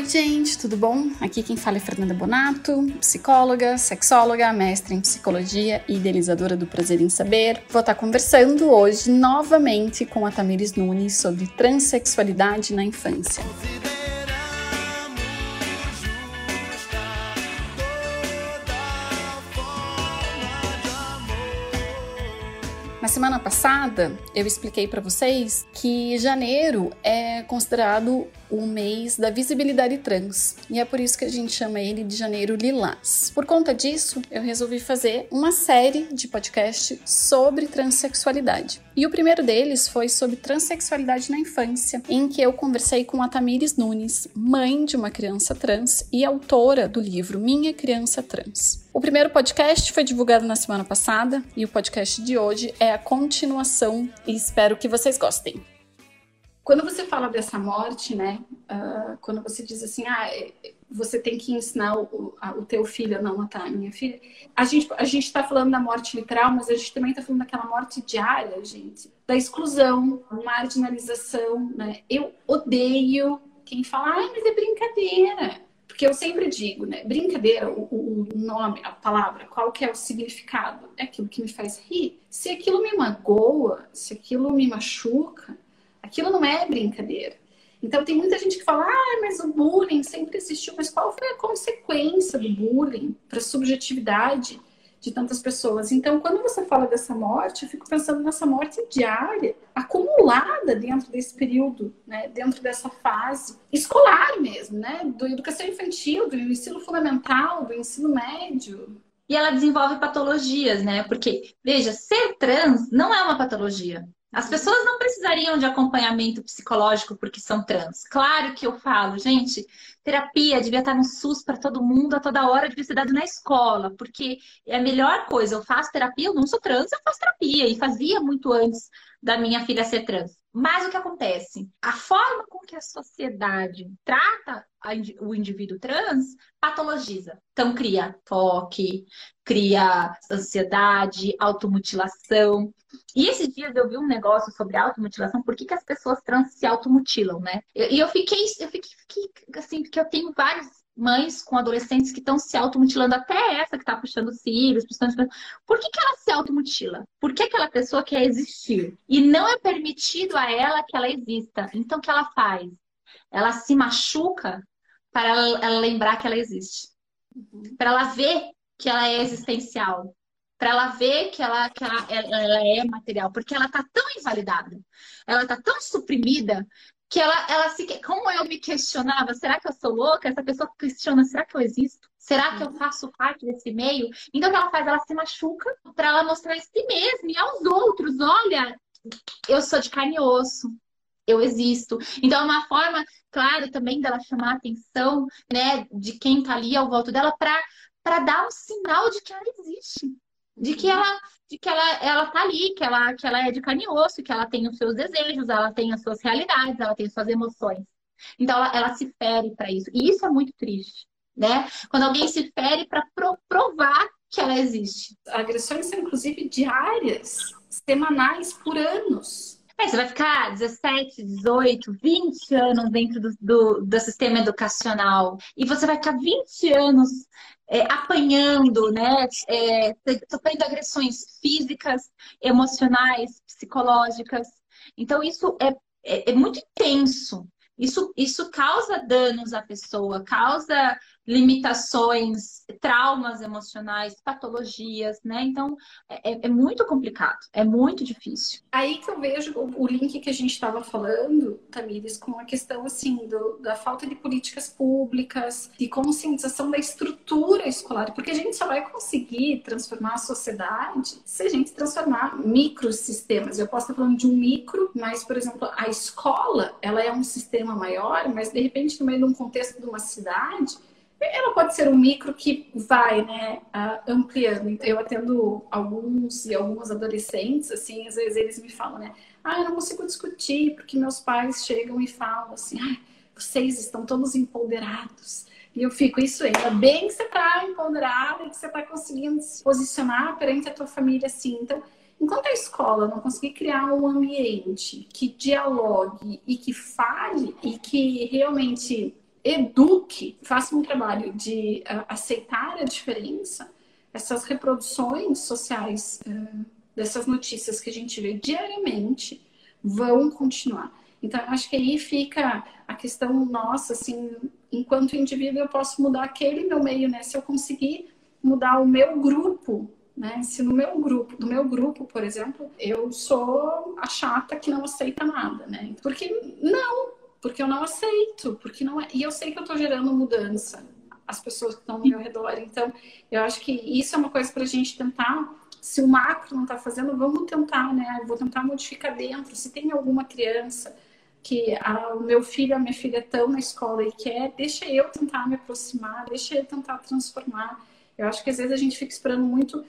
Oi, gente, tudo bom? Aqui quem fala é Fernanda Bonato, psicóloga, sexóloga, mestre em psicologia e idealizadora do Prazer em Saber. Vou estar conversando hoje novamente com a Tamires Nunes sobre transexualidade na infância. Na semana passada, eu expliquei para vocês que janeiro é considerado o mês da visibilidade trans e é por isso que a gente chama ele de Janeiro Lilás. Por conta disso, eu resolvi fazer uma série de podcast sobre transexualidade. E o primeiro deles foi sobre transexualidade na infância, em que eu conversei com a Tamires Nunes, mãe de uma criança trans e autora do livro Minha Criança Trans. O primeiro podcast foi divulgado na semana passada e o podcast de hoje é a continuação e espero que vocês gostem. Quando você fala dessa morte, né? Uh, quando você diz assim, ah, é, você tem que ensinar o, o teu filho a não matar a minha filha. A gente a gente está falando da morte literal, mas a gente também está falando daquela morte diária, gente, da exclusão, marginalização, né? Eu odeio quem fala, ai, mas é brincadeira. Porque eu sempre digo, né? Brincadeira, o, o, nome, a palavra, qual que é o significado? É aquilo que me faz rir. Se aquilo me magoa, se aquilo me machuca, aquilo não é brincadeira. Então tem muita gente que fala, ah, mas o bullying sempre existiu, mas qual foi a consequência do bullying para a subjetividade de tantas pessoas. Então, quando você fala dessa morte, eu fico pensando nessa morte diária, acumulada dentro desse período, né? dentro dessa fase escolar mesmo, né? Do educação infantil, do ensino fundamental, do ensino médio. E ela desenvolve patologias, né? Porque, veja, ser trans não é uma patologia. As pessoas não precisariam de acompanhamento psicológico porque são trans. Claro que eu falo, gente, terapia devia estar no SUS para todo mundo a toda hora, devia ser dado na escola, porque é a melhor coisa. Eu faço terapia, eu não sou trans, eu faço terapia e fazia muito antes da minha filha ser trans. Mas o que acontece? A forma com que a sociedade trata o indivíduo trans patologiza. Então, cria toque, cria ansiedade, automutilação. E esses dias eu vi um negócio sobre automutilação, por que, que as pessoas trans se automutilam, né? E eu fiquei, eu fiquei, fiquei assim, porque eu tenho vários mães com adolescentes que estão se automutilando, até essa que está puxando cílios, puxando... Por que, que ela se automutila? Por que aquela pessoa quer existir? E não é permitido a ela que ela exista. Então, o que ela faz? Ela se machuca para ela, ela lembrar que ela existe. Uhum. Para ela ver que ela é existencial para ela ver que ela, que ela, ela é material, porque ela está tão invalidada, ela está tão suprimida que ela, ela se. Como eu me questionava, será que eu sou louca? Essa pessoa questiona, será que eu existo? Será que eu faço parte desse meio? Então o que ela faz? Ela se machuca para ela mostrar a si mesma e aos outros: olha, eu sou de carne e osso. Eu existo. Então, é uma forma, claro, também dela chamar a atenção, né, de quem tá ali ao volta dela para dar um sinal de que ela existe de que ela de que ela, ela tá ali, que ela, que ela é de carne e osso, que ela tem os seus desejos, ela tem as suas realidades, ela tem as suas emoções. Então ela, ela se fere para isso. E isso é muito triste, né? Quando alguém se fere para pro, provar que ela existe. Agressões são inclusive diárias, semanais, por anos. É, você vai ficar 17, 18, 20 anos dentro do, do, do sistema educacional e você vai ficar 20 anos é, apanhando, né, é, sofrendo agressões físicas, emocionais, psicológicas. Então, isso é, é, é muito intenso. Isso, isso causa danos à pessoa, causa limitações, traumas emocionais, patologias, né? Então é, é, é, muito complicado, é muito difícil. Aí que eu vejo o, o link que a gente estava falando, Tamires, com a questão assim do, da falta de políticas públicas, de conscientização da estrutura escolar, porque a gente só vai conseguir transformar a sociedade se a gente transformar microsistemas. Eu posso estar falando de um micro, mas por exemplo a escola, ela é um sistema maior, mas de repente no meio de um contexto de uma cidade ela pode ser um micro que vai, né, ampliando. Eu atendo alguns e algumas adolescentes, assim, às vezes eles me falam, né, ah, eu não consigo discutir, porque meus pais chegam e falam assim, ah, vocês estão todos empoderados. E eu fico, isso ainda bem que você está empoderada e que você está conseguindo se posicionar perante a tua família assim. Então, enquanto a escola não conseguir criar um ambiente que dialogue e que fale e que realmente eduque, faça um trabalho de uh, aceitar a diferença, essas reproduções sociais uh, dessas notícias que a gente vê diariamente vão continuar. Então, acho que aí fica a questão nossa, assim, enquanto indivíduo, eu posso mudar aquele meu meio, né? Se eu conseguir mudar o meu grupo, né? Se no meu grupo, do meu grupo, por exemplo, eu sou a chata que não aceita nada, né? Porque não, porque eu não aceito, porque não é. E eu sei que eu estou gerando mudança, as pessoas que estão ao meu redor. Então, eu acho que isso é uma coisa para a gente tentar. Se o macro não está fazendo, vamos tentar, né? Eu vou tentar modificar dentro. Se tem alguma criança que a, o meu filho, a minha filha estão na escola e quer, deixa eu tentar me aproximar, deixa eu tentar transformar. Eu acho que às vezes a gente fica esperando muito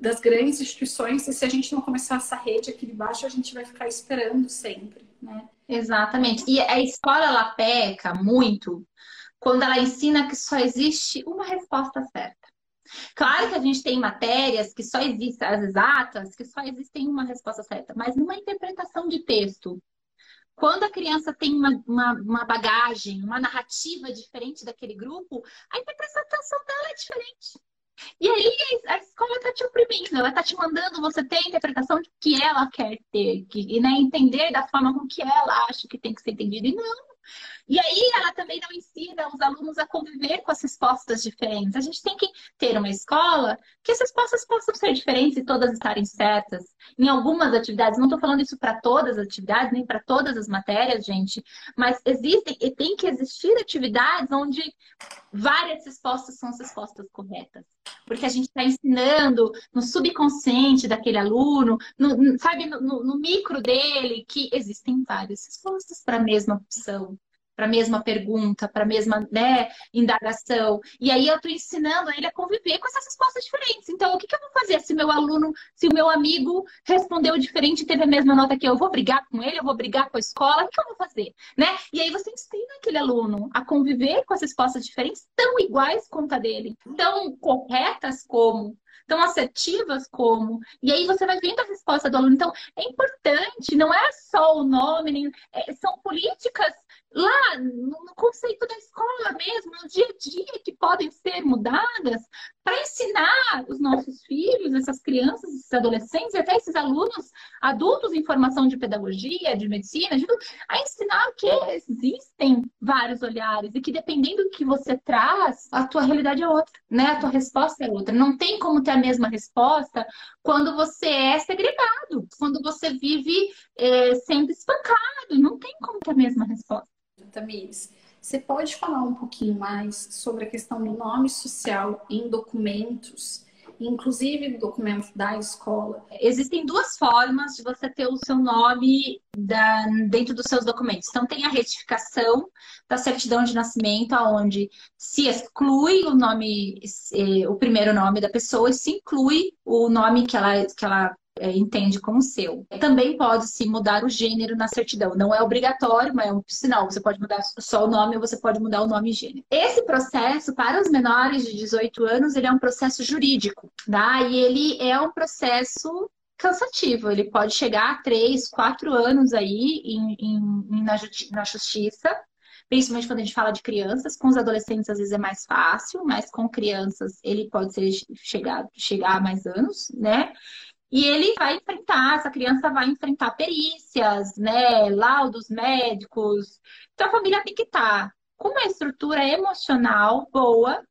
das grandes instituições e se a gente não começar essa rede aqui de baixo, a gente vai ficar esperando sempre, né? Exatamente. E a escola ela peca muito quando ela ensina que só existe uma resposta certa. Claro que a gente tem matérias que só existem, as exatas, que só existem uma resposta certa, mas numa interpretação de texto, quando a criança tem uma, uma, uma, bagagem, uma narrativa diferente daquele grupo, a interpretação dela é diferente. E aí a escola está te oprimindo, ela está te mandando você ter a interpretação que ela quer ter, que, né, entender da forma com que ela acha que tem que ser entendido. E não, e aí ela também não ensina os alunos a conviver com as respostas diferentes. A gente tem que ter uma escola que as respostas possam ser diferentes e todas estarem certas. Em algumas atividades, não estou falando isso para todas as atividades, nem para todas as matérias, gente, mas existem e tem que existir atividades onde várias respostas são as respostas corretas. Porque a gente está ensinando no subconsciente daquele aluno, no, sabe, no, no micro dele, que existem várias respostas para a mesma opção para a mesma pergunta, para a mesma né, indagação. E aí eu estou ensinando ele a conviver com essas respostas diferentes. Então, o que, que, eu vou fazer se meu aluno, se o meu amigo respondeu diferente e teve a mesma nota que eu? Eu vou brigar com ele, eu vou brigar com a escola, o que, que eu vou fazer? Né? E aí você ensina aquele aluno a conviver com as respostas diferentes, tão iguais quanto a dele, tão corretas como tão assertivas como. E aí você vai vendo a resposta do aluno. Então, é importante, não é só o nome, nem, é, são políticas lá no conceito da escola mesmo, no dia a dia, que podem ser mudadas para ensinar os nossos filhos, essas crianças, esses adolescentes e até esses alunos adultos em formação de pedagogia, de medicina, de tudo, a ensinar que existem vários olhares e que dependendo do que você traz, a tua realidade é outra, né? A tua resposta é outra. Não tem como ter a mesma resposta quando você é segregado, quando você vive é, sendo espancado. Não tem como ter a mesma resposta. Tamires, você pode falar um pouquinho mais sobre a questão do nome social em documentos, inclusive documento da escola? Existem duas formas de você ter o seu nome da, dentro dos seus documentos. Então, tem a retificação da certidão de nascimento, onde se exclui o nome, eh, o primeiro nome da pessoa e se inclui o nome que ela, que ela entende como seu. Também pode-se mudar o gênero na certidão. Não é obrigatório, mas é um sinal. Você pode mudar só o nome ou você pode mudar o nome e gênero. Esse processo, para os menores de 18 anos, ele é um processo jurídico, tá? E ele é um processo cansativo. Ele pode chegar a 3, 4 anos aí em, em, na, na justiça, principalmente quando a gente fala de crianças. Com os adolescentes, às vezes, é mais fácil, mas com crianças ele pode ser chegar, chegar a mais anos, né? E ele vai enfrentar, essa criança vai enfrentar perícias, né, laudos médicos. Então a família tem que estar com uma estrutura emocional boa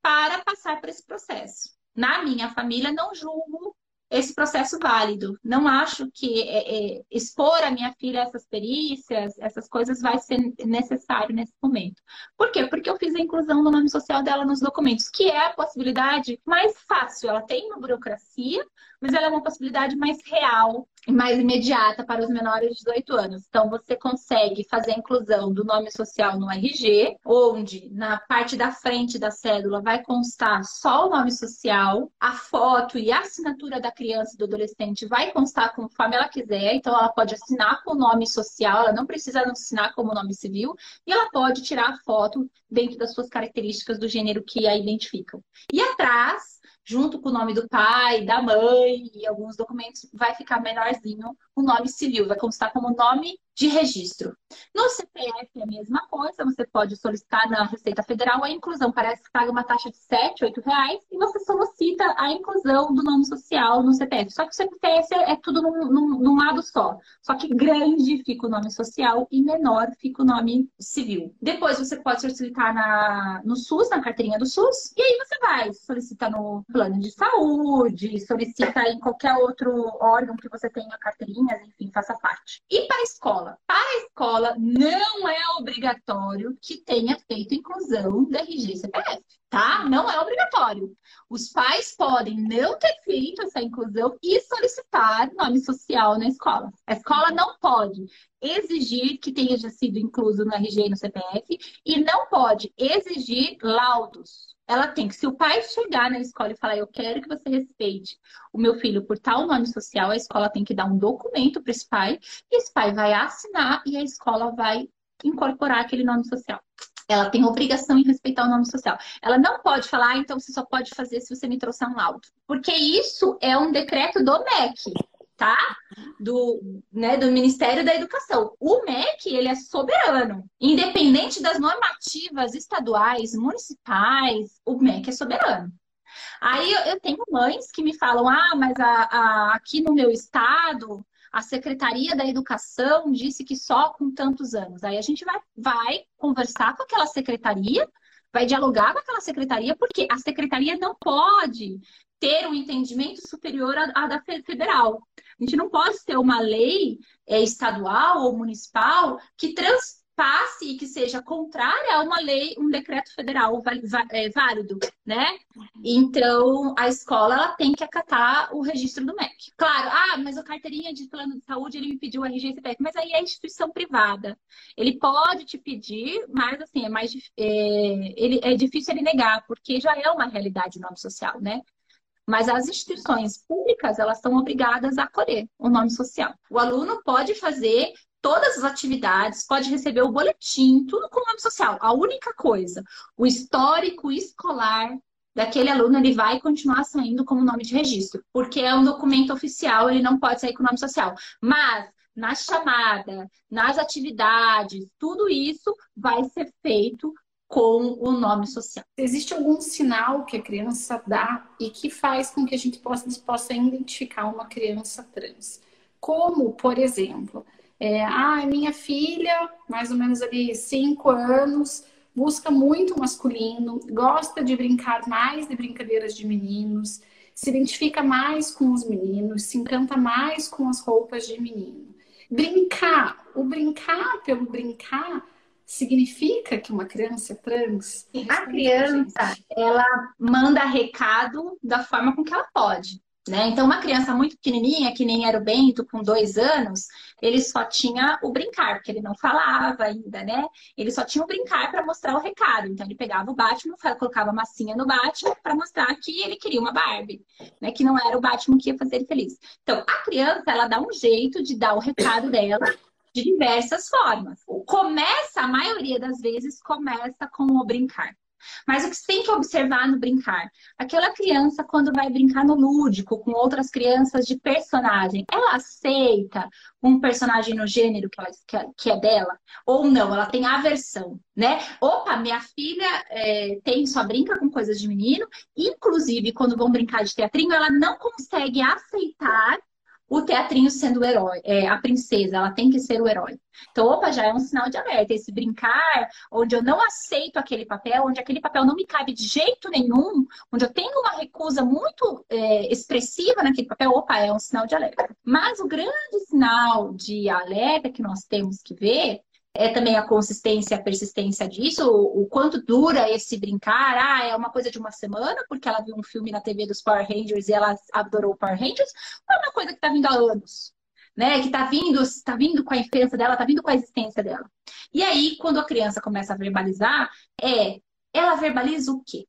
para passar por esse processo. Na minha família, não julgo esse processo válido. Não acho que é, é, expor a minha filha a essas perícias, essas coisas, vai ser necessário nesse momento. Por quê? Porque eu fiz a inclusão do nome social dela nos documentos, que é a possibilidade mais fácil. Ela tem uma burocracia, mas ela é uma possibilidade mais real e mais imediata para os menores de 18 anos. Então, você consegue fazer a inclusão do nome social no RG, onde na parte da frente da cédula vai constar só o nome social, a foto e a assinatura da criança e do adolescente vai constar conforme ela quiser. Então, ela pode assinar com o nome social, ela não precisa assinar como nome civil, e ela pode tirar a foto dentro das suas características do gênero que a identificam. E atrás, junto com o nome do pai, da mãe e alguns documentos, vai ficar menorzinho o nome civil, vai constar como nome de registro. No CPF é a mesma coisa, você pode solicitar na Receita Federal a inclusão. Parece que paga uma taxa de 7, 8 reais e você solicita a inclusão do nome social no CPF. Só que o CPF é tudo num, num, num lado só. Só que grande fica o nome social e menor fica o nome civil. Depois você pode solicitar na, no SUS, na carteirinha do SUS, e aí você vai, solicita no plano de saúde, solicita em qualquer outro órgão que você tenha carteirinhas, enfim, faça parte. E para a escola? Escola. Para a escola, não é obrigatório que tenha feito inclusão do RG CPF, tá? Não é obrigatório. Os pais podem não ter feito essa inclusão e solicitar nome social na escola. A escola não pode exigir que tenha sido incluso no RG e no CPF e não pode exigir laudos ela tem que, se o pai chegar na escola e falar, eu quero que você respeite o meu filho por tal nome social, a escola tem que dar um documento para esse pai, e esse pai vai assinar e a escola vai incorporar aquele nome social. Ela tem obrigação em respeitar o nome social. Ela não pode falar, ah, então você só pode fazer se você me trouxer um laudo. Porque isso é um decreto do MEC tá? Do, né, do Ministério da Educação. O MEC, ele é soberano. Independente das normativas estaduais, municipais, o MEC é soberano. Aí eu, tenho mães que me falam, ah, mas a, a, aqui no meu estado, a Secretaria da Educação disse que só com tantos anos. Aí a gente vai, vai conversar com aquela secretaria, vai dialogar com aquela secretaria, porque a secretaria não pode ter um entendimento superior à, da federal. A gente não pode ter uma lei é, estadual ou municipal que transpasse e que seja contrária a uma lei, um decreto federal é, válido, né? Então, a escola tem que acatar o registro do MEC. Claro, ah, mas a carteirinha de plano de saúde, ele me pediu o RG CPF, mas aí é instituição privada. Ele pode te pedir, mas assim, é mais é, ele, é difícil ele negar, porque já é uma realidade o nome social, né? Mas as instituições públicas, elas são obrigadas a acolher o nome social. O aluno pode fazer todas as atividades, pode receber o boletim, tudo com nome social. A única coisa, o histórico escolar daquele aluno, ele vai continuar saindo como nome de registro, porque é um documento oficial, ele não pode sair com nome social. Mas na chamada, nas atividades, tudo isso vai ser feito com o nome social. Existe algum sinal que a criança dá e que faz com que a gente possa, possa identificar uma criança trans? Como, por exemplo, é, ah, minha filha, mais ou menos ali cinco anos, busca muito masculino, gosta de brincar mais de brincadeiras de meninos, se identifica mais com os meninos, se encanta mais com as roupas de menino. Brincar, o brincar pelo brincar significa que uma criança é trans? A criança, ela manda recado da forma com que ela pode. Né? Então, uma criança muito pequenininha, que nem era o Bento, com dois anos, ele só tinha o brincar, porque ele não falava ainda, né? Ele só tinha o brincar para mostrar o recado. Então, ele pegava o Batman, colocava massinha no Batman para mostrar que ele queria uma Barbie, né? Que não era o Batman que ia fazer ele feliz. Então, a criança, ela dá um jeito de dar o recado dela de diversas formas. Começa, a maioria das vezes, começa com o brincar. Mas o que tem que observar no brincar? Aquela criança, quando vai brincar no lúdico com outras crianças de personagem, ela aceita um personagem no gênero que, ela, que é dela? Ou não? Ela tem aversão, né? Opa, minha filha é, tem só brinca com coisas de menino, inclusive quando vão brincar de teatrinho, ela não consegue aceitar o teatrinho sendo o herói, é, a princesa, ela tem que ser o herói. Então, opa, já é um sinal de alerta. Esse brincar, onde eu não aceito aquele papel, onde aquele papel não me cabe de jeito nenhum, onde eu tenho uma recusa muito é, expressiva naquele papel, opa, é um sinal de alerta. Mas o grande sinal de alerta que nós temos que ver é também a consistência, a persistência disso, o, o, quanto dura esse brincar. Ah, é uma coisa de uma semana, porque ela viu um filme na TV dos Power Rangers e ela adorou Power Rangers, ou é uma coisa que está vindo há anos, né? Que está vindo, está vindo com a infância dela, está vindo com a existência dela. E aí, quando a criança começa a verbalizar, é ela verbaliza o quê?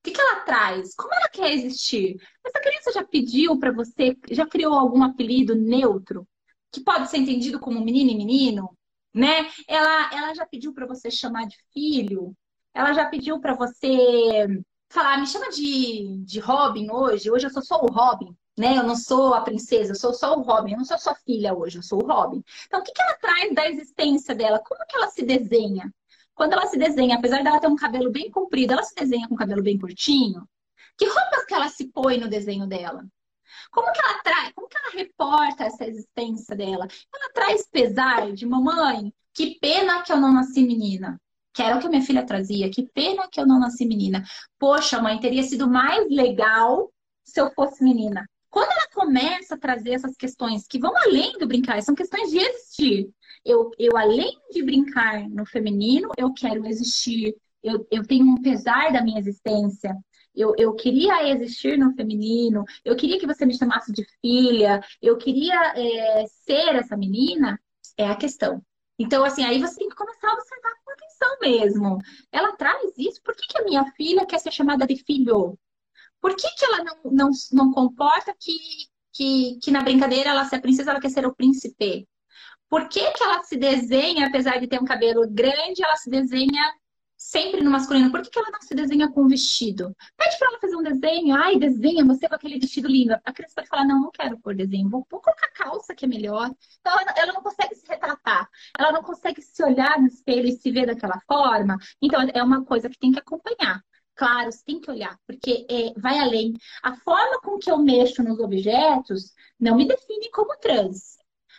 O que, que ela traz? Como ela quer existir? Essa criança já pediu para você, já criou algum apelido neutro? Que pode ser entendido como menino e menino? Né? Ela, ela já pediu para você chamar de filho, ela já pediu para você falar, me chama de, de Robin hoje, hoje eu sou só o Robin, né? Eu não sou a princesa, eu sou só o Robin, eu não sou sua filha hoje, eu sou o Robin. Então, o que, que ela traz da existência dela? Como que ela se desenha? Quando ela se desenha, apesar dela ter um cabelo bem comprido, ela se desenha com cabelo bem curtinho? Que roupas que ela se põe no desenho dela? Como que ela traz, como que ela reporta essa existência dela? Ela traz pesar de mamãe, que pena que eu não nasci menina. Que era o que minha filha trazia. Que pena que eu não nasci menina. Poxa, mãe, teria sido mais legal se eu fosse menina. Quando ela começa a trazer essas questões que vão além do brincar, são questões de existir. Eu, eu além de brincar no feminino, eu quero existir. Eu, eu tenho um pesar da minha existência. Eu, eu queria existir no feminino. Eu queria que você me chamasse de filha. Eu queria é, ser essa menina. É a questão. Então, assim, aí você tem que começar a observar com atenção mesmo. Ela traz isso. Por que, que a minha filha quer ser chamada de filho? Por que, que ela não, não, não comporta que, que, que na brincadeira ela, se é princesa, ela quer ser o príncipe? Por que, que ela se desenha, apesar de ter um cabelo grande, ela se desenha sempre no masculino? Por que, que ela não se desenha com um vestido? Pede para ela fazer um desenho. Ai, desenha você com aquele vestido lindo. A criança pode falar, não, não quero pôr desenho. Vou, vou colocar calça que é melhor. Então, ela, ela, não consegue se retratar. Ela não consegue se olhar no espelho e se ver daquela forma. Então, é uma coisa que tem que acompanhar. Claro, você tem que olhar, porque é, vai além. A forma com que eu mexo nos objetos não me define como trans.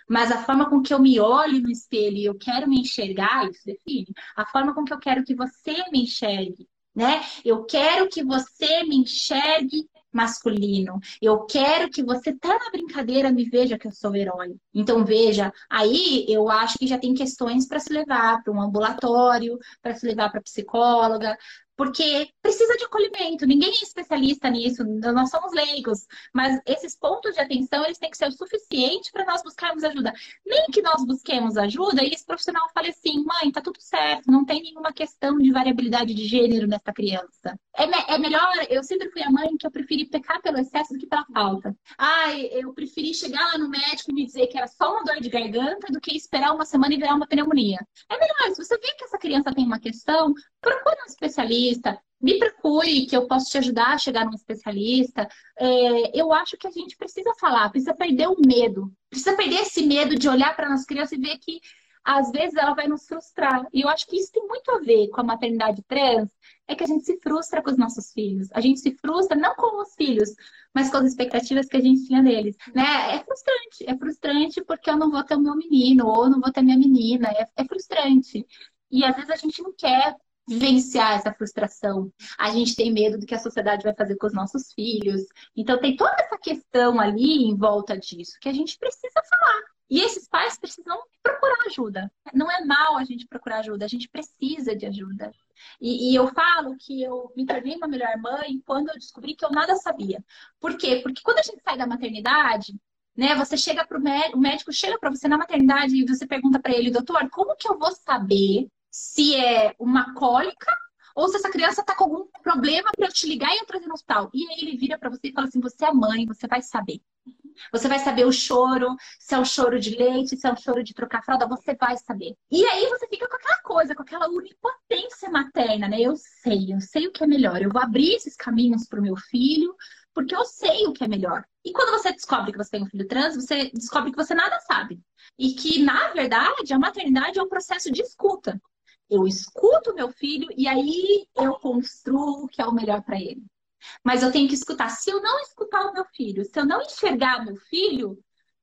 Mas a forma com que eu me olho no espelho e eu quero me enxergar, isso define. A forma com que eu quero que você me enxergue, né? Eu quero que você me enxergue masculino. Eu quero que você tá na brincadeira me veja que eu sou herói. Então veja, aí eu acho que já tem questões para se levar para um ambulatório, para se levar para psicóloga, porque precisa de acolhimento. Ninguém é especialista nisso, nós somos leigos, mas esses pontos de atenção eles têm que ser o suficiente para nós buscarmos ajuda. Nem que nós busquemos ajuda e esse profissional fale assim, mãe, tá tudo certo, não tem nenhuma questão de variabilidade de gênero nessa criança. É, me é melhor, eu sempre fui a mãe que eu preferi pecar pelo excesso do que pela falta. Ai, eu preferi chegar lá no médico e me dizer que era só uma dor de garganta do que esperar uma semana e virar uma pneumonia. É melhor, se você vê que essa criança tem uma questão, procure um especialista, me procure que eu posso te ajudar a chegar num especialista. É, eu acho que a gente precisa falar, precisa perder o medo, precisa perder esse medo de olhar para nossa criança e ver que às vezes ela vai nos frustrar. E eu acho que isso tem muito a ver com a maternidade trans, é que a gente se frustra com os nossos filhos. A gente se frustra não com os filhos, mas com as expectativas que a gente tinha deles. Né? É frustrante, é frustrante porque eu não vou ter o meu menino, ou não vou ter minha menina. É, é frustrante. E às vezes a gente não quer vivenciar essa frustração. A gente tem medo do que a sociedade vai fazer com os nossos filhos. Então tem toda essa questão ali em volta disso que a gente precisa falar. E esses pais precisam procurar ajuda. Não é mal a gente procurar ajuda, a gente precisa de ajuda. E, e, eu falo que eu me tornei uma melhor mãe quando eu descobri que eu nada sabia. Por quê? Porque quando a gente sai da maternidade, né, você chega para o médico, o médico chega para você na maternidade e você pergunta para ele, doutor, como que eu vou saber se é uma cólica ou se essa criança está com algum problema para eu te ligar e eu trazer no hospital. E aí ele vira para você e fala assim: você é mãe, você vai saber. Você vai saber o choro, se é um choro de leite, se é um choro de trocar fralda, você vai saber. E aí você fica com aquela coisa, com aquela onipotência materna, né? Eu sei, eu sei o que é melhor. Eu vou abrir esses caminhos para o meu filho, porque eu sei o que é melhor. E quando você descobre que você tem um filho trans, você descobre que você nada sabe. E que, na verdade, a maternidade é um processo de escuta. Eu escuto meu filho e aí eu construo o que é o melhor para ele. Mas eu tenho que escutar. Se eu não escutar o meu filho, se eu não enxergar meu filho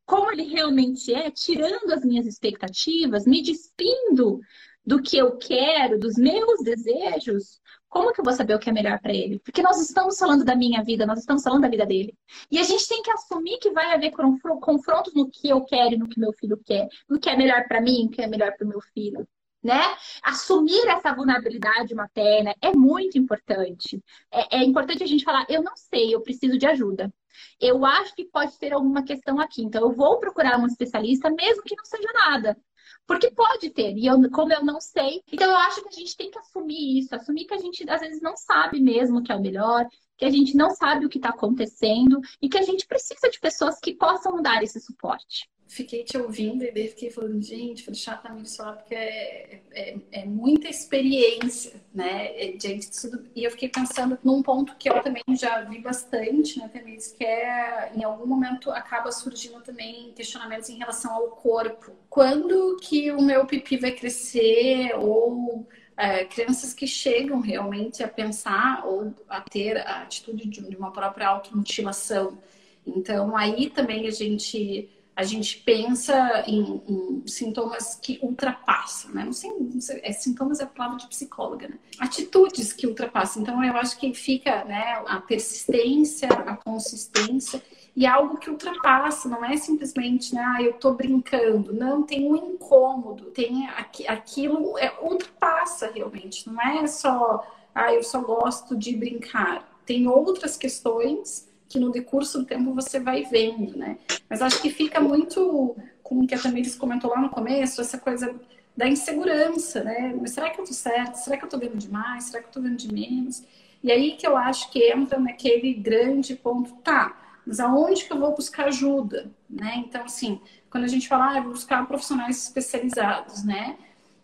como ele realmente é, tirando as minhas expectativas, me despindo do que eu quero, dos meus desejos, como que eu vou saber o que é melhor para ele? Porque nós estamos falando da minha vida, nós estamos falando da vida dele. E a gente tem que assumir que vai haver confrontos no que eu quero e no que meu filho quer, no que é melhor para mim, no que é melhor para o meu filho né? Assumir essa vulnerabilidade materna é muito importante. É, é, importante a gente falar, eu não sei, eu preciso de ajuda. Eu acho que pode ter alguma questão aqui, então eu vou procurar um especialista, mesmo que não seja nada. Porque pode ter, e eu, como eu não sei, então eu acho que a gente tem que assumir isso, assumir que a gente às vezes não sabe mesmo o que é o melhor, que a gente não sabe o que está acontecendo e que a gente precisa de pessoas que possam dar esse suporte. Fiquei te ouvindo e daí fiquei falando, gente, vou deixar a Tamir falar porque é, é, é, muita experiência, né, é, diante disso. E eu fiquei pensando num ponto que eu também já vi bastante, né, Tamir, que é, em algum momento acaba surgindo também questionamentos em relação ao corpo. Quando que o meu pipi vai crescer ou... É, crianças que chegam realmente a pensar ou a ter a atitude de uma própria automutilação. Então, aí também a gente a gente pensa em, em, sintomas que ultrapassam, né? Não sei, não sei, é, sintomas é a palavra de psicóloga, né? Atitudes que ultrapassam. Então, eu acho que fica, né, a persistência, a consistência e algo que ultrapassa, não é simplesmente, né, ah, eu tô brincando. Não, tem um incômodo, tem aqui, aquilo é, ultrapassa realmente. Não é só, ah, eu só gosto de brincar. Tem outras questões que no decurso do tempo você vai vendo, né? Mas acho que fica muito com o que a Tamires comentou lá no começo, essa coisa da insegurança, né? Mas será que eu tô certo? Será que eu tô vendo demais? Será que eu tô vendo de menos? E aí que eu acho que entra naquele grande ponto, tá, mas aonde que eu vou buscar ajuda, né? Então, assim, quando a gente fala, ah, eu vou buscar profissionais especializados, né?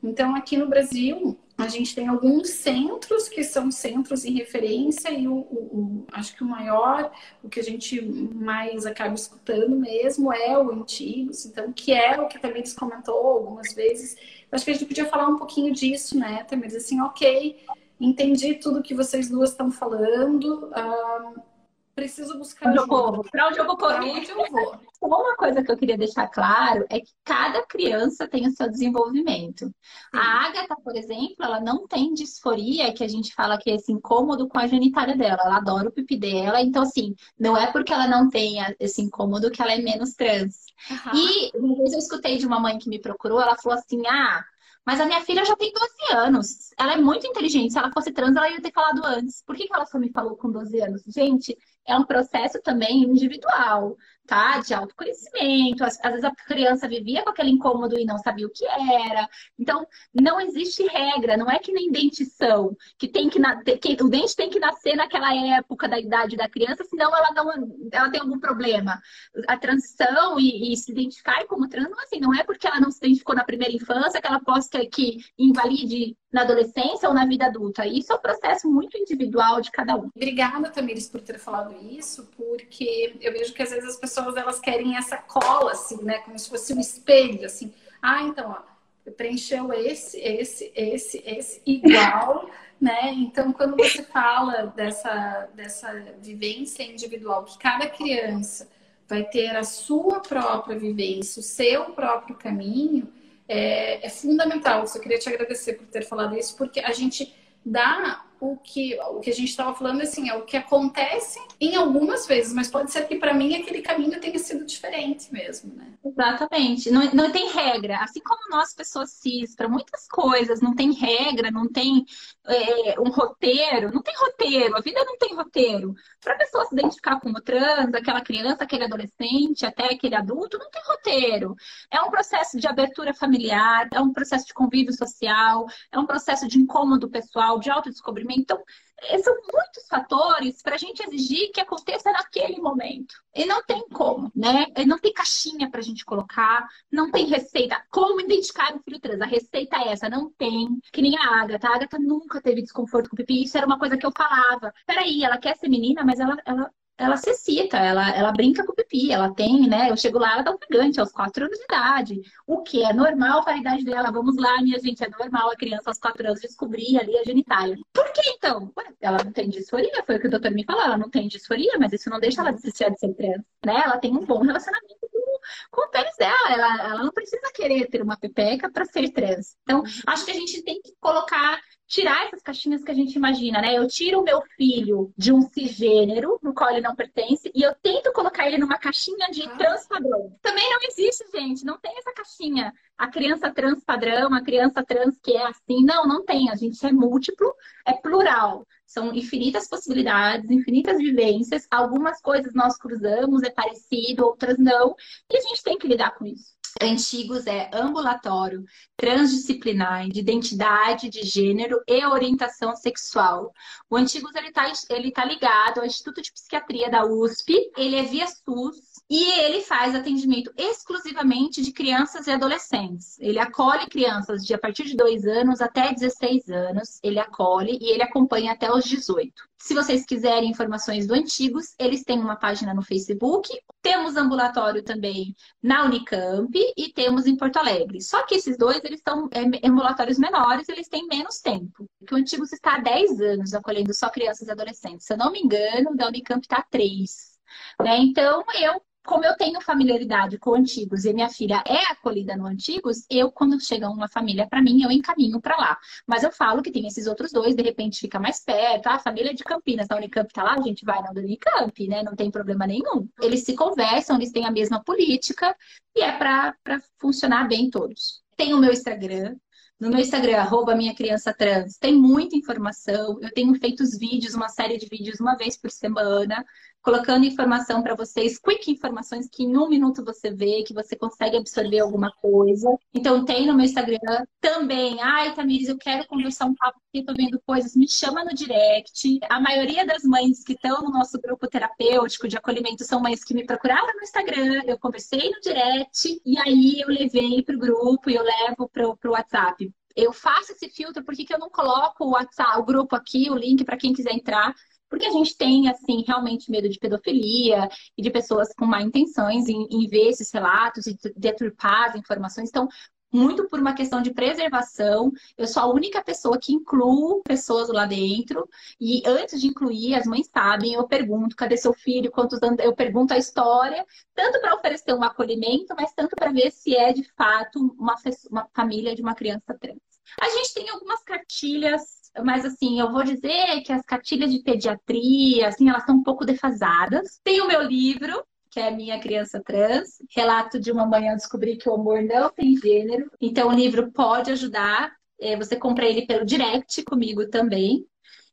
Então, aqui no Brasil, a gente tem alguns centros que são centros em referência e o, o, o, acho que o maior, o que a gente mais acaba escutando mesmo é o Antigos, então, que é o que também se comentou algumas vezes. acho que a gente podia falar um pouquinho disso, né? Também dizer assim, ok, entendi tudo que vocês duas estão falando. Uh, preciso buscar onde ajuda. Para onde eu vou correr? Eu vou? Uma coisa que eu queria deixar claro é que cada criança tem o seu desenvolvimento. Sim. A Agatha, por exemplo, ela não tem disforia, que a gente fala que é esse incômodo com a genitália dela. Ela adora o pipi dela, então assim, não é porque ela não tenha esse incômodo que ela é menos trans. Uhum. E uma vez eu escutei de uma mãe que me procurou, ela falou assim: ah, mas a minha filha já tem 12 anos. Ela é muito inteligente. Se ela fosse trans, ela ia ter falado antes. Por que, que ela só me falou com 12 anos? Gente, é um processo também individual tá? De autoconhecimento. Às, às, vezes a criança vivia com aquele incômodo e não sabia o que era. Então, não existe regra, não é que nem dentição, que tem que, que o dente tem que nascer naquela época da idade da criança, senão ela não ela tem algum problema. A transição e, e se identificar como trans, não, assim, não é porque ela não se identificou na primeira infância que ela possa que invalide na adolescência ou na vida adulta. Isso é um processo muito individual de cada um. Obrigada, Tamires, por ter falado isso, porque eu vejo que às vezes as pessoas elas querem essa cola, assim, né? Como se fosse um espelho, assim. Ah, então, ó, preencheu esse, esse, esse, esse, igual, né? Então, quando você fala dessa, dessa vivência individual, que cada criança vai ter a sua própria vivência, o seu próprio caminho, é, é fundamental. Eu só queria te agradecer por ter falado isso, porque a gente dá o que, o que a gente estava falando assim, é o que acontece em algumas vezes, mas pode ser que para mim aquele caminho tenha sido diferente mesmo, né? Exatamente. Não, não tem regra. Assim como nós, pessoas cis, para muitas coisas, não tem regra, não tem é, um roteiro, não tem roteiro, a vida não tem roteiro. Para a pessoa se identificar como trans, aquela criança, aquele adolescente, até aquele adulto, não tem roteiro. É um processo de abertura familiar, é um processo de convívio social, é um processo de incômodo pessoal, de autodescobrimento então, eh, são muitos fatores para a gente exigir que aconteça naquele momento. E não tem como, né? Não tem caixinha para a gente colocar, não tem receita. Como identificar um filho trans? A receita é essa, não tem. Que nem a Agatha. A Agatha nunca teve desconforto com pipi. Isso era uma coisa que eu falava. Peraí, ela quer ser menina, mas ela, ela ela se excita, ela, ela brinca com o pipi, ela tem, né? Eu chego lá, ela dá um gigante aos 4 anos de idade. O que é normal para a idade dela? Vamos lá, minha gente, é normal a criança aos 4 anos descobrir ali a genitália. Por que então? Ué, ela não tem disforia, foi o que o doutor me falou, ela não tem disforia, mas isso não deixa ela desistir de ser trans, né? Ela tem um bom relacionamento com, com o pênis dela, ela, ela não precisa querer ter uma pepeca para ser trans. Então, acho que a gente tem que colocar tirar essas caixinhas que a gente imagina, né? Eu tiro o meu filho de um cisgênero, no qual ele não pertence, e eu tento colocar ele numa caixinha de ah. trans padrão. Também não existe, gente, não tem essa caixinha. A criança trans padrão, a criança trans que é assim. Não, não tem. A gente é múltiplo, é plural. São infinitas possibilidades, infinitas vivências. Algumas coisas nós cruzamos, é parecido, outras não. E a gente tem que lidar com isso. Antigos é ambulatório transdisciplinar de identidade de gênero e orientação sexual. O Antigos ele está ele tá ligado ao Instituto de Psiquiatria da USP, ele é via SUS e ele faz atendimento exclusivamente de crianças e adolescentes. Ele acolhe crianças de a partir de 2 anos até 16 anos. Ele acolhe e ele acompanha até os 18. Se vocês quiserem informações do Antigos, eles têm uma página no Facebook. Temos ambulatório também na Unicamp e temos em Porto Alegre. Só que esses dois, eles são é, ambulatórios menores, eles têm menos tempo. Porque o Antigos está há 10 anos acolhendo só crianças e adolescentes. Se eu não me engano, da Unicamp está 3. Né? Então, eu como eu tenho familiaridade com antigos e minha filha é acolhida no antigos, eu, quando chega uma família para mim, eu encaminho para lá. Mas eu falo que tem esses outros dois, de repente fica mais perto. Ah, a família de Campinas, da Unicamp tá lá, a gente vai na Unicamp, né? Não tem problema nenhum. Eles se conversam, eles têm a mesma política e é para funcionar bem todos. Tem o meu Instagram, no meu Instagram, arroba minha criança trans, tem muita informação. Eu tenho feito os vídeos, uma série de vídeos uma vez por semana, colocando informação para vocês, quick informações que em um minuto você vê, que você consegue absorver alguma coisa. Então tem no meu Instagram também. Ai, Tamires, eu quero conversar um papo porque tô vendo coisas. Me chama no direct. A maioria das mães que estão no nosso grupo terapêutico de acolhimento são mães que me procuraram no Instagram. Eu conversei no direct e aí eu levei para o grupo e eu levo para o WhatsApp eu faço esse filtro, por que, que eu não coloco o WhatsApp, o grupo aqui, o link para quem quiser entrar? Porque a gente tem, assim, realmente medo de pedofilia e de pessoas com má intenções em, em ver esses relatos e deturpar as informações. Então, muito por uma questão de preservação. Eu sou a única pessoa que incluo pessoas lá dentro. E antes de incluir, as mães sabem, eu pergunto: cadê seu filho? Quantos anos? Eu pergunto a história, tanto para oferecer um acolhimento, mas tanto para ver se é de fato uma, uma família de uma criança trans. A gente tem algumas cartilhas mas assim, eu vou dizer que as cartilhas de pediatria, assim, elas são um pouco defasadas. Tem o meu livro, que é Minha Criança Trans, relato de uma manhã descobri que o amor não tem gênero. Então o livro pode ajudar. É, você compra ele pelo direct comigo também.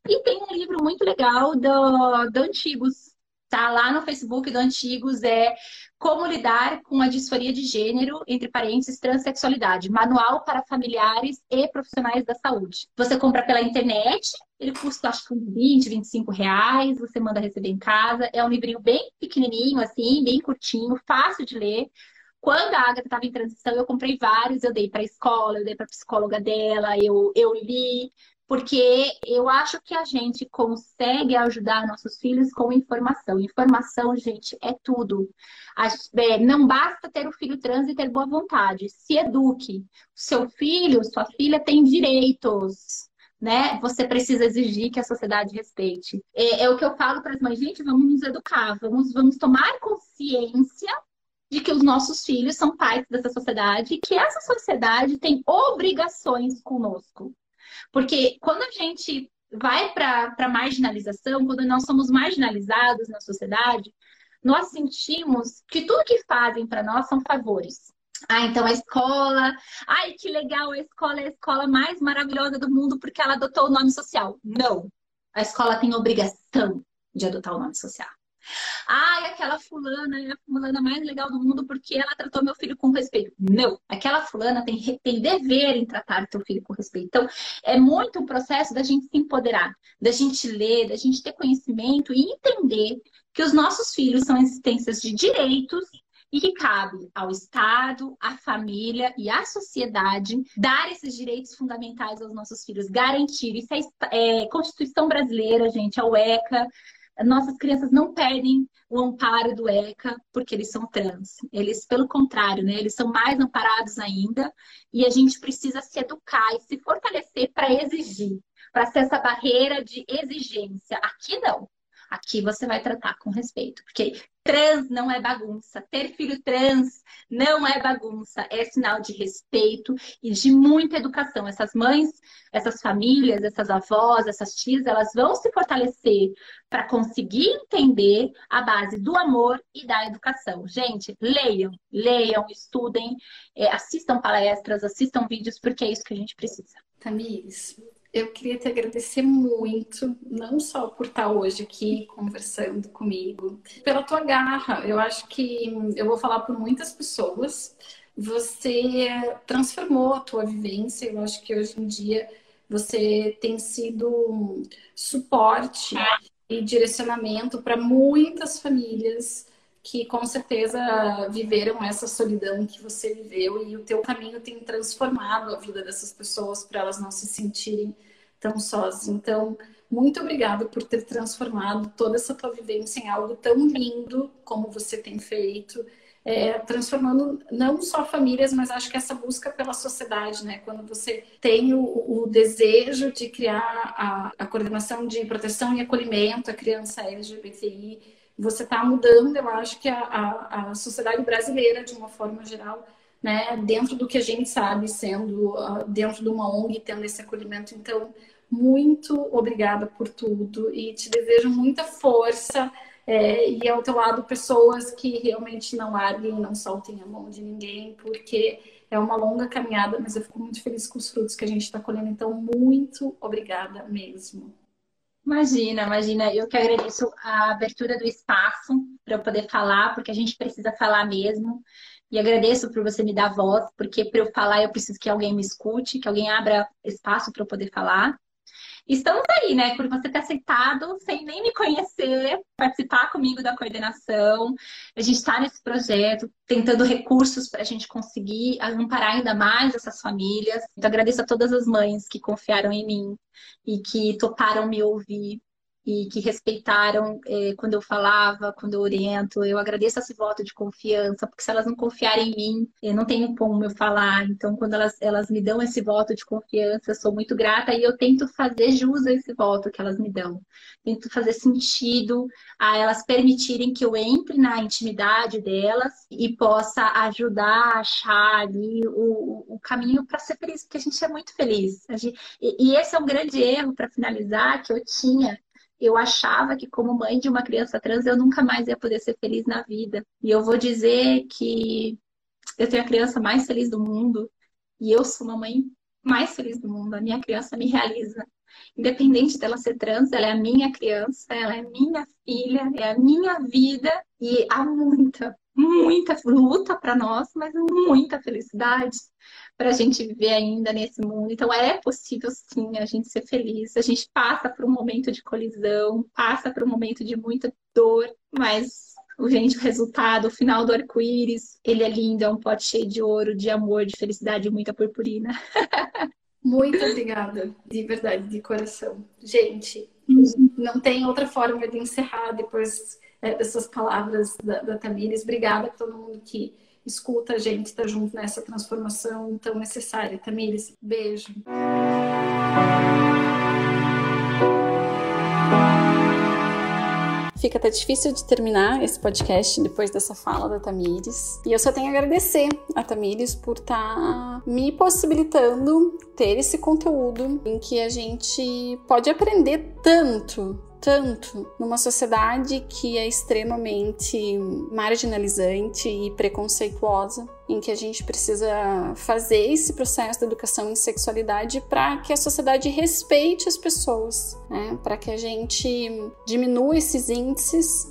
E tem um livro muito legal do, do Antigos, tá? Lá no Facebook do Antigos é como lidar com a disforia de gênero, entre parênteses, transexualidade. Manual para familiares e profissionais da saúde. Você compra pela internet, ele custa acho que uns 20, 25 reais, você manda receber em casa. É um livrinho bem pequenininho, assim, bem curtinho, fácil de ler. Quando a Agatha estava em transição, eu comprei vários, eu dei para a escola, eu dei para a psicóloga dela, eu, eu li porque eu acho que a gente consegue ajudar nossos filhos com informação. Informação, gente, é tudo. É, não basta ter o filho trans e ter boa vontade. Se eduque. Seu filho, sua filha tem direitos. Né? Você precisa exigir que a sociedade respeite. É, é o que eu falo para as mães, gente, vamos nos educar, vamos, vamos tomar consciência de que os nossos filhos são parte dessa sociedade e que essa sociedade tem obrigações conosco. Porque quando a gente vai para a marginalização, quando nós somos marginalizados na sociedade, nós sentimos que tudo que fazem para nós são favores. Ah, então a escola. Ai, que legal, a escola é a escola mais maravilhosa do mundo porque ela adotou o nome social. Não. A escola tem obrigação de adotar o nome social. Ai, aquela fulana é a fulana mais legal do mundo porque ela tratou meu filho com respeito. Não, aquela fulana tem, tem dever em tratar o teu filho com respeito. Então, é muito um processo da gente se empoderar, da gente ler, da gente ter conhecimento e entender que os nossos filhos são existências de direitos e que cabe ao Estado, à família e à sociedade dar esses direitos fundamentais aos nossos filhos, garantir. Isso é, é Constituição brasileira, gente, a UECA, nossas crianças não perdem o amparo do ECA porque eles são trans. Eles, pelo contrário, né, eles são mais amparados ainda e a gente precisa se educar e se fortalecer para exigir, para ser essa barreira de exigência. Aqui não. Aqui você vai tratar com respeito, porque trans não é bagunça. Ter filho trans não é bagunça, é sinal de respeito e de muita educação. Essas mães, essas famílias, essas avós, essas tias, elas vão se fortalecer para conseguir entender a base do amor e da educação. Gente, leiam, leiam, estudem, é, assistam palestras, assistam vídeos, porque é isso que a gente precisa. Tamires, eu queria te agradecer muito, não só por estar hoje aqui conversando comigo, pela tua garra. Eu acho que eu vou falar por muitas pessoas. você transformou a tua vivência. Eu acho que hoje em dia você tem sido suporte e direcionamento para muitas famílias que com certeza viveram essa solidão que você viveu e o teu caminho tem transformado a vida dessas pessoas para elas não se sentirem tão sós. Então, muito obrigada por ter transformado toda essa tua vivência em algo tão lindo como você tem feito, é, transformando não só famílias, mas acho que essa busca pela sociedade, né? Quando você tem o, o desejo de criar a, a coordenação de proteção e acolhimento à criança LGBTI você está mudando, eu acho que a, a, a, sociedade brasileira, de uma forma geral, né, dentro do que a gente sabe, sendo uh, dentro de uma ONG, tendo esse acolhimento. Então, muito obrigada por tudo e te desejo muita força é, e ao teu lado pessoas que realmente não larguem, não soltem a mão de ninguém, porque é uma longa caminhada, mas eu fico muito feliz com os frutos que a gente está colhendo. Então, muito obrigada mesmo. Imagina, imagina. Eu que agradeço a abertura do espaço para eu poder falar, porque a gente precisa falar mesmo. E agradeço por você me dar voz, porque para eu falar eu preciso que alguém me escute, que alguém abra espaço para eu poder falar. Estamos aí, né? Por você ter aceitado, sem nem me conhecer, participar comigo da coordenação. A gente está nesse projeto, tentando recursos para a gente conseguir amparar ainda mais essas famílias. Então, agradeço a todas as mães que confiaram em mim e que toparam me ouvir e que respeitaram é, quando eu falava, quando eu oriento. Eu agradeço esse voto de confiança, porque se elas não confiarem em mim, eu não tenho como eu falar. Então, quando elas, elas me dão esse voto de confiança, eu sou muito grata e eu tento fazer jus a esse voto que elas me dão. Tento fazer sentido a elas permitirem que eu entre na intimidade delas e possa ajudar a achar ali o, o caminho para ser feliz, porque a gente é muito feliz. Gente, e, e esse é um grande erro, para finalizar, que eu tinha eu achava que como mãe de uma criança trans eu nunca mais ia poder ser feliz na vida. E eu vou dizer que eu tenho a criança mais feliz do mundo e eu sou uma mãe mais feliz do mundo. A minha criança me realiza. Independente dela ser trans, ela é a minha criança, ela é minha filha, é a minha vida e há muita, muita luta para nós, mas muita felicidade para a gente viver ainda nesse mundo. Então é possível sim a gente ser feliz. A gente passa por um momento de colisão, passa por um momento de muita dor, mas o gente, o resultado, o final do arco-íris, ele é lindo, é um pote cheio de ouro, de amor, de felicidade e muita purpurina. Muito obrigada, de verdade, de coração. Gente, não tem outra forma de encerrar depois é, dessas palavras da, da Tamires. Obrigada a todo mundo que escuta a gente, está junto nessa transformação tão necessária. Tamires, beijo. Fica até difícil de terminar esse podcast depois dessa fala da Tamires. E eu só tenho a agradecer a Tamires por estar tá me possibilitando ter esse conteúdo em que a gente pode aprender tanto tanto numa sociedade que é extremamente marginalizante e preconceituosa, em que a gente precisa fazer esse processo de educação em sexualidade para que a sociedade respeite as pessoas, né? para que a gente diminua esses índices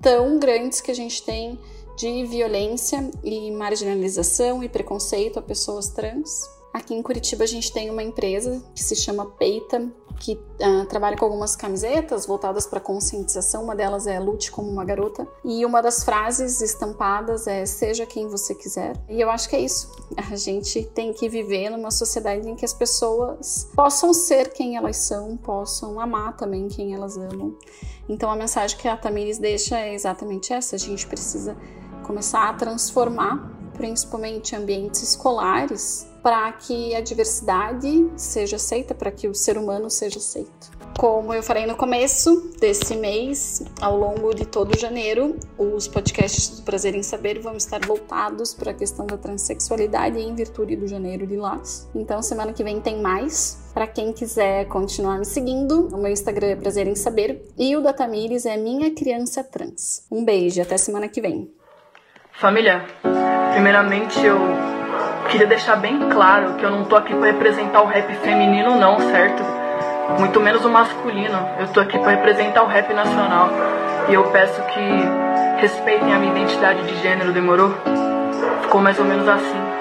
tão grandes que a gente tem de violência e marginalização e preconceito a pessoas trans. Aqui em Curitiba a gente tem uma empresa que se chama Peita, que uh, trabalha com algumas camisetas voltadas para conscientização. Uma delas é Lute como uma garota. E uma das frases estampadas é Seja quem você quiser. E eu acho que é isso. A gente tem que viver numa sociedade em que as pessoas possam ser quem elas são, possam amar também quem elas amam. Então a mensagem que a Tamires deixa é exatamente essa: a gente precisa começar a transformar, principalmente ambientes escolares, para que a diversidade seja aceita, para que o ser humano seja aceito. Como eu falei no começo desse mês, ao longo de todo janeiro, os podcasts do Prazer em Saber vão estar voltados para a questão da transexualidade em virtude do Janeiro de Lilás. Então, semana que vem tem mais. Para quem quiser continuar me seguindo, o meu Instagram é Prazer em Saber e o da Tamires é Minha Criança Trans. Um beijo, até semana que vem. Família, primeiramente eu queria deixar bem claro que eu não tô aqui para representar o rap feminino não, certo? Muito menos o masculino. Eu tô aqui para representar o rap nacional. E eu peço que respeitem a minha identidade de gênero, demorou? Ficou mais ou menos assim.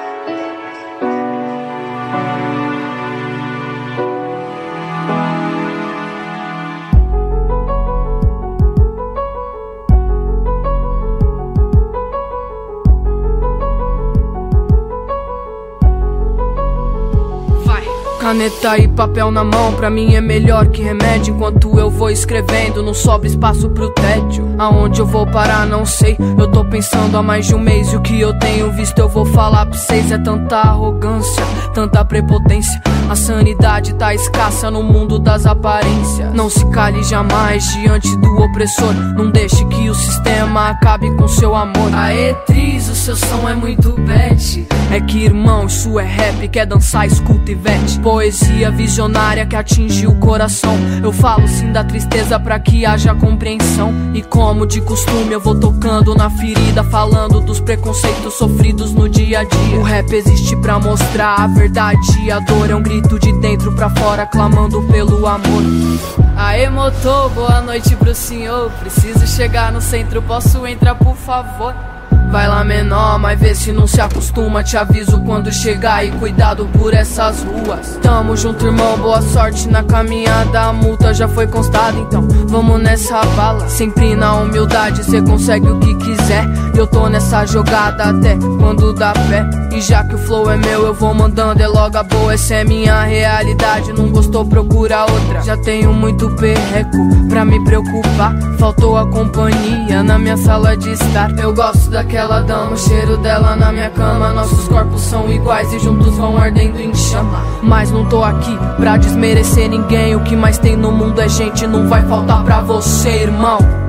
Caneta e papel na mão, pra mim é melhor que remédio. Enquanto eu vou escrevendo, não sobra espaço pro tédio. Aonde eu vou parar, não sei. Eu tô pensando há mais de um mês. E o que eu tenho visto, eu vou falar pra vocês. É tanta arrogância, tanta prepotência. A sanidade tá escassa no mundo das aparências. Não se cale jamais diante do opressor. Não deixe que o sistema acabe com seu amor. Aê, Tris, o seu som é muito bad. É que, irmão, isso é rap, quer dançar, escuta e vete poesia visionária que atinge o coração. Eu falo sim da tristeza para que haja compreensão. E como de costume eu vou tocando na ferida, falando dos preconceitos sofridos no dia a dia. O rap existe para mostrar a verdade. A dor é um grito de dentro para fora, clamando pelo amor. Aê, motor, boa noite pro senhor. Preciso chegar no centro, posso entrar, por favor? Vai lá menor, mas vê se não se acostuma. Te aviso quando chegar e cuidado por essas ruas. Tamo junto irmão, boa sorte na caminhada. A multa já foi constada, então vamos nessa bala. Sempre na humildade, cê consegue o que quiser. Eu tô nessa jogada até quando dá pé. E já que o flow é meu, eu vou mandando. É logo a boa, essa é minha realidade. Não gostou, procura outra. Já tenho muito perreco pra me preocupar. Faltou a companhia na minha sala de estar. Eu gosto daquela ela dama, o cheiro dela na minha cama. Nossos corpos são iguais e juntos vão ardendo em chama. Mas não tô aqui pra desmerecer ninguém. O que mais tem no mundo é gente, não vai faltar pra você, irmão.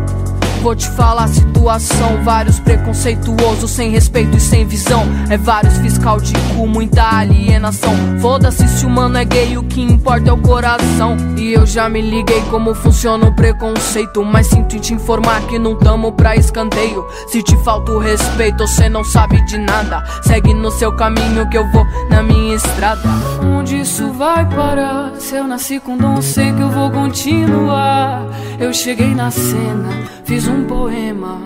Vou te falar a situação, vários preconceituosos, sem respeito e sem visão. É vários fiscal de cu, muita alienação. Foda-se se o mano é gay, o que importa é o coração. E eu já me liguei como funciona o preconceito. Mas sinto em te informar que não tamo pra escanteio. Se te falta o respeito, você não sabe de nada. Segue no seu caminho que eu vou na minha estrada. Onde isso vai parar? Se eu nasci com dom, sei que eu vou continuar. Eu cheguei na cena, fiz um poema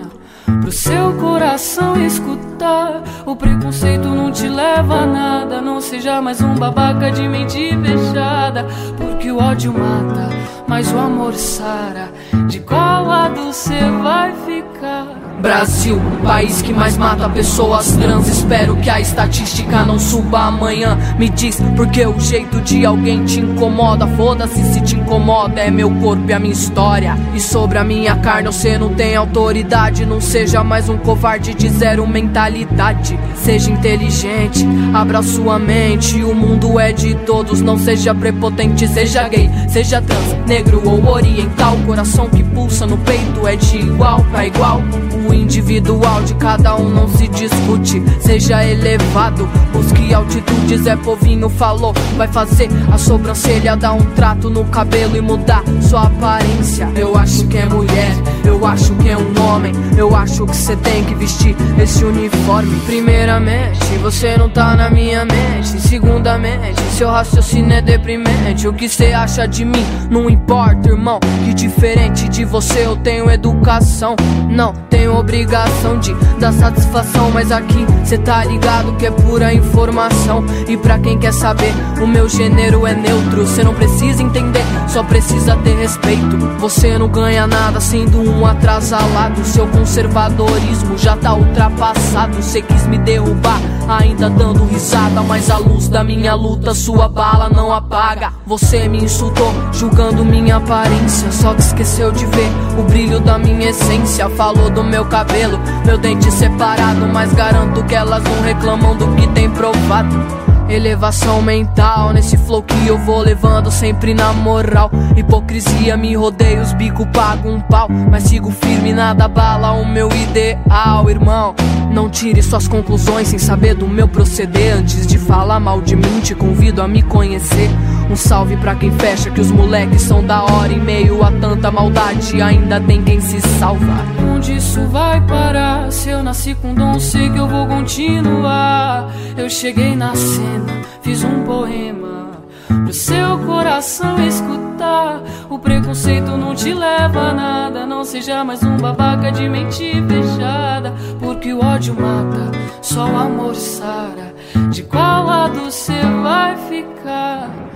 pro seu coração escutar. O preconceito não te leva a nada, não seja mais um babaca de mente fechada. Porque o ódio mata, mas o amor sara. De qual lado cê vai ficar? Brasil, país que mais mata pessoas trans. Espero que a estatística não suba amanhã. Me diz porque o jeito de alguém te incomoda. Foda-se se te incomoda, é meu corpo e a minha história. E sobre a minha carne você não tem autoridade. Não seja mais um covarde de zero mentalidade. Seja inteligente, abra sua mente. O mundo é de todos, não seja prepotente. Seja gay, seja trans, negro ou oriental. Coração que pulsa no peito é de igual pra igual. O individual de cada um não se discute. Seja elevado, busque altitudes. É povinho falou, vai fazer a sobrancelha, dar um trato no cabelo e mudar sua aparência. Eu acho que é mulher, eu acho que é um homem. Eu acho que você tem que vestir esse uniforme. Primeiramente, você não tá na minha mente. Segundamente, seu raciocínio é deprimente. O que você acha de mim não importa, irmão. Que diferente de você eu tenho educação. Não tenho obrigação de dar satisfação, mas aqui cê tá ligado que é pura informação. E pra quem quer saber, o meu gênero é neutro. Cê não precisa entender, só precisa ter respeito. Você não ganha nada sendo um atrasalado. Seu conservadorismo já tá ultrapassado. Cê quis me derrubar, ainda dando risada. Mas a luz da minha luta, sua bala não apaga. Você me insultou, julgando minha aparência. Só que esqueceu de ver o brilho da minha essência. Falou do meu cabelo, meu dente separado. Mas garanto que elas não reclamam do que tem provado. Elevação mental nesse flow que eu vou levando sempre na moral. Hipocrisia me rodeia, os bico pago um pau. Mas sigo firme, nada bala o meu ideal, irmão. Não tire suas conclusões sem saber do meu proceder. Antes de falar mal de mim, te convido a me conhecer. Um salve pra quem fecha, que os moleques são da hora. Em meio a tanta maldade, ainda tem quem se salva. Onde isso vai parar? Se eu nasci com dom, sei que eu vou continuar. Eu cheguei na cena, fiz um poema. Pro seu coração escutar. O preconceito não te leva a nada. Não seja mais um babaca de mente fechada. Porque o ódio mata, só o amor sara. De qual lado você vai ficar?